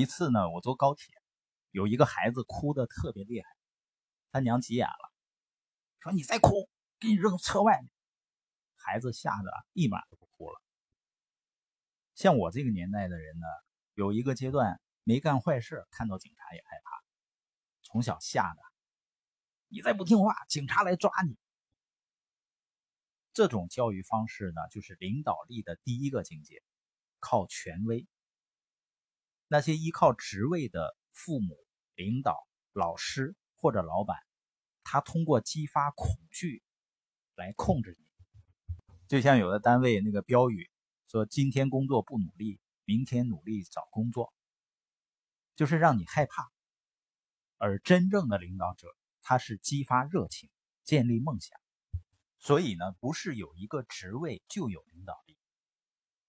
一次呢，我坐高铁，有一个孩子哭的特别厉害，他娘急眼了，说：“你再哭，给你扔车外面。”孩子吓得立马不哭了。像我这个年代的人呢，有一个阶段没干坏事，看到警察也害怕，从小吓的，你再不听话，警察来抓你。这种教育方式呢，就是领导力的第一个境界，靠权威。那些依靠职位的父母、领导、老师或者老板，他通过激发恐惧来控制你。就像有的单位那个标语说：“今天工作不努力，明天努力找工作。”就是让你害怕。而真正的领导者，他是激发热情，建立梦想。所以呢，不是有一个职位就有领导力，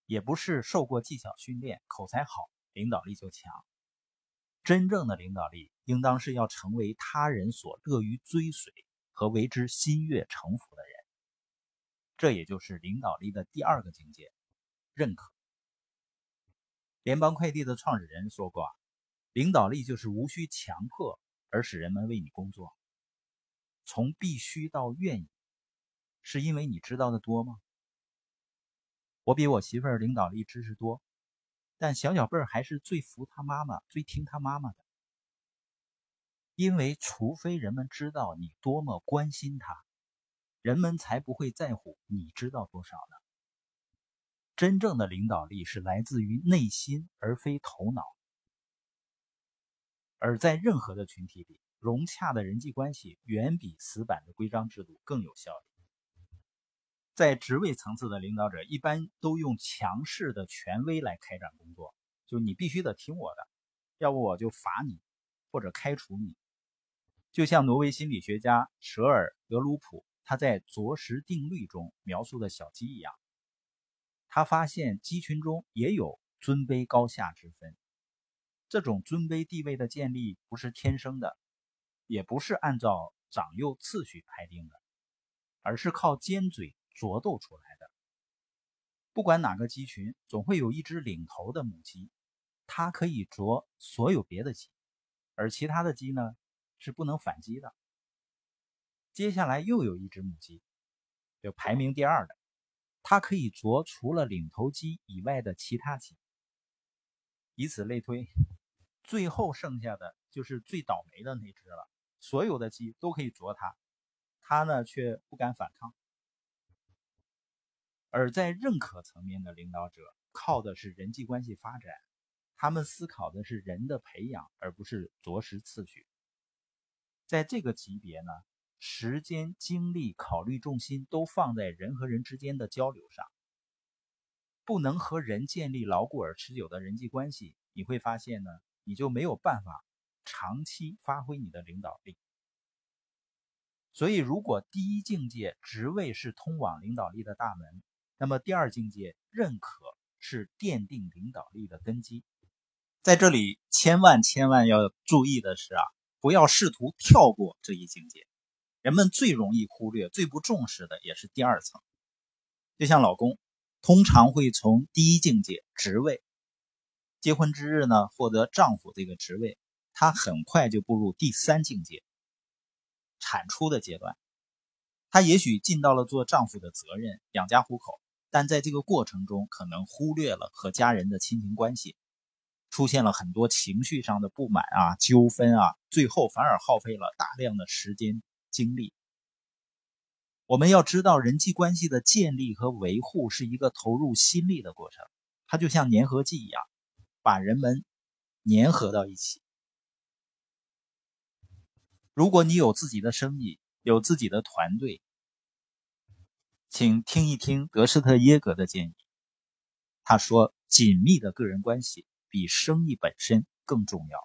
也不是受过技巧训练、口才好。领导力就强。真正的领导力，应当是要成为他人所乐于追随和为之心悦诚服的人。这也就是领导力的第二个境界——认可。联邦快递的创始人说过：“领导力就是无需强迫而使人们为你工作。从必须到愿意，是因为你知道的多吗？我比我媳妇儿领导力知识多。”但小小贝儿还是最服他妈妈、最听他妈妈的，因为除非人们知道你多么关心他，人们才不会在乎你知道多少呢。真正的领导力是来自于内心，而非头脑。而在任何的群体里，融洽的人际关系远比死板的规章制度更有效率。在职位层次的领导者，一般都用强势的权威来开展工作，就你必须得听我的，要不我就罚你或者开除你。就像挪威心理学家舍尔德鲁普他在《啄食定律》中描述的小鸡一样，他发现鸡群中也有尊卑高下之分。这种尊卑地位的建立不是天生的，也不是按照长幼次序排定的，而是靠尖嘴。啄斗出来的。不管哪个鸡群，总会有一只领头的母鸡，它可以啄所有别的鸡，而其他的鸡呢是不能反击的。接下来又有一只母鸡，就排名第二的，它可以啄除了领头鸡以外的其他鸡。以此类推，最后剩下的就是最倒霉的那只了。所有的鸡都可以啄它，它呢却不敢反抗。而在认可层面的领导者，靠的是人际关系发展，他们思考的是人的培养，而不是着实次序。在这个级别呢，时间、精力、考虑重心都放在人和人之间的交流上。不能和人建立牢固而持久的人际关系，你会发现呢，你就没有办法长期发挥你的领导力。所以，如果第一境界职位是通往领导力的大门，那么第二境界认可是奠定领导力的根基，在这里千万千万要注意的是啊，不要试图跳过这一境界。人们最容易忽略、最不重视的也是第二层。就像老公，通常会从第一境界职位，结婚之日呢获得丈夫这个职位，他很快就步入第三境界，产出的阶段，他也许尽到了做丈夫的责任，养家糊口。但在这个过程中，可能忽略了和家人的亲情关系，出现了很多情绪上的不满啊、纠纷啊，最后反而耗费了大量的时间精力。我们要知道，人际关系的建立和维护是一个投入心力的过程，它就像粘合剂一样，把人们粘合到一起。如果你有自己的生意，有自己的团队。请听一听德施特耶格的建议。他说：“紧密的个人关系比生意本身更重要。”